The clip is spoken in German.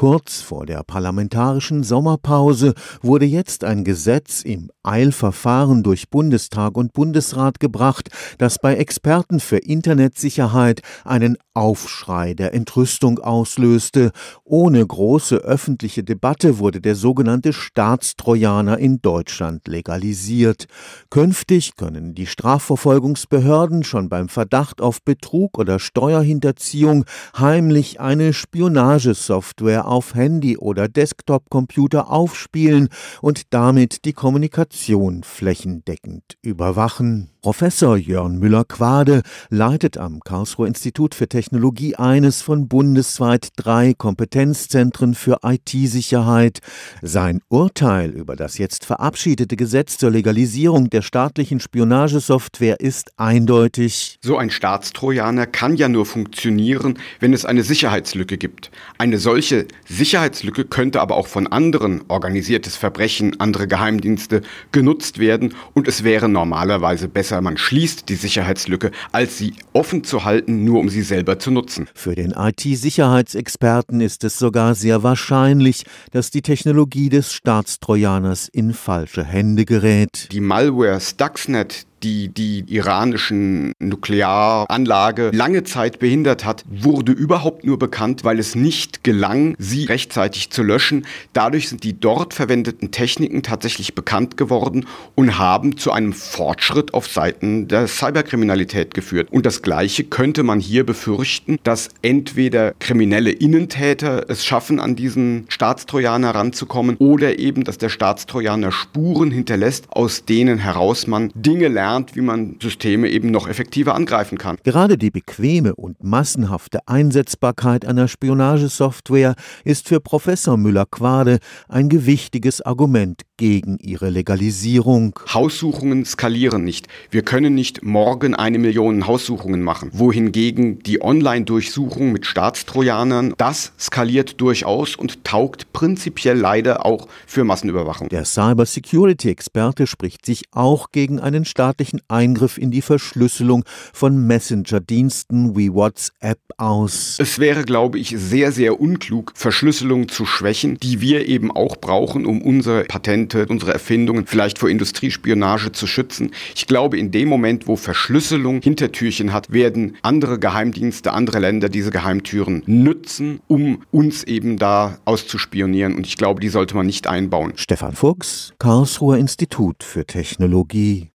Kurz vor der parlamentarischen Sommerpause wurde jetzt ein Gesetz im Eilverfahren durch Bundestag und Bundesrat gebracht, das bei Experten für Internetsicherheit einen Aufschrei der Entrüstung auslöste. Ohne große öffentliche Debatte wurde der sogenannte Staatstrojaner in Deutschland legalisiert. Künftig können die Strafverfolgungsbehörden schon beim Verdacht auf Betrug oder Steuerhinterziehung heimlich eine Spionagesoftware auf Handy oder Desktop-Computer aufspielen und damit die Kommunikation flächendeckend überwachen. Professor Jörn Müller-Quade leitet am Karlsruher Institut für Technologie eines von bundesweit drei Kompetenzzentren für IT-Sicherheit. Sein Urteil über das jetzt verabschiedete Gesetz zur Legalisierung der staatlichen Spionagesoftware ist eindeutig. So ein Staatstrojaner kann ja nur funktionieren, wenn es eine Sicherheitslücke gibt. Eine solche Sicherheitslücke könnte aber auch von anderen, organisiertes Verbrechen, andere Geheimdienste genutzt werden und es wäre normalerweise besser man schließt die Sicherheitslücke, als sie offen zu halten, nur um sie selber zu nutzen. Für den IT-Sicherheitsexperten ist es sogar sehr wahrscheinlich, dass die Technologie des Staatstrojaners in falsche Hände gerät. Die Malware Stuxnet, die die iranischen Nuklearanlage lange Zeit behindert hat, wurde überhaupt nur bekannt, weil es nicht gelang, sie rechtzeitig zu löschen. Dadurch sind die dort verwendeten Techniken tatsächlich bekannt geworden und haben zu einem Fortschritt auf Seiten der Cyberkriminalität geführt. Und das Gleiche könnte man hier befürchten, dass entweder kriminelle Innentäter es schaffen, an diesen Staatstrojaner ranzukommen oder eben, dass der Staatstrojaner Spuren hinterlässt, aus denen heraus man Dinge lernt, gelernt, wie man Systeme eben noch effektiver angreifen kann. Gerade die bequeme und massenhafte Einsetzbarkeit einer Spionagesoftware ist für Professor Müller-Quade ein gewichtiges Argument gegen ihre Legalisierung. Haussuchungen skalieren nicht. Wir können nicht morgen eine Million Haussuchungen machen. Wohingegen die Online-Durchsuchung mit Staatstrojanern, das skaliert durchaus und taugt prinzipiell leider auch für Massenüberwachung. Der Cybersecurity-Experte spricht sich auch gegen einen staatlichen Eingriff in die Verschlüsselung von Messenger-Diensten wie WhatsApp aus. Es wäre, glaube ich, sehr, sehr unklug, Verschlüsselung zu schwächen, die wir eben auch brauchen, um unsere Patente Patente, unsere Erfindungen vielleicht vor Industriespionage zu schützen. Ich glaube, in dem Moment, wo Verschlüsselung Hintertürchen hat, werden andere Geheimdienste, andere Länder diese Geheimtüren nützen, um uns eben da auszuspionieren. Und ich glaube, die sollte man nicht einbauen. Stefan Fuchs, Karlsruher Institut für Technologie.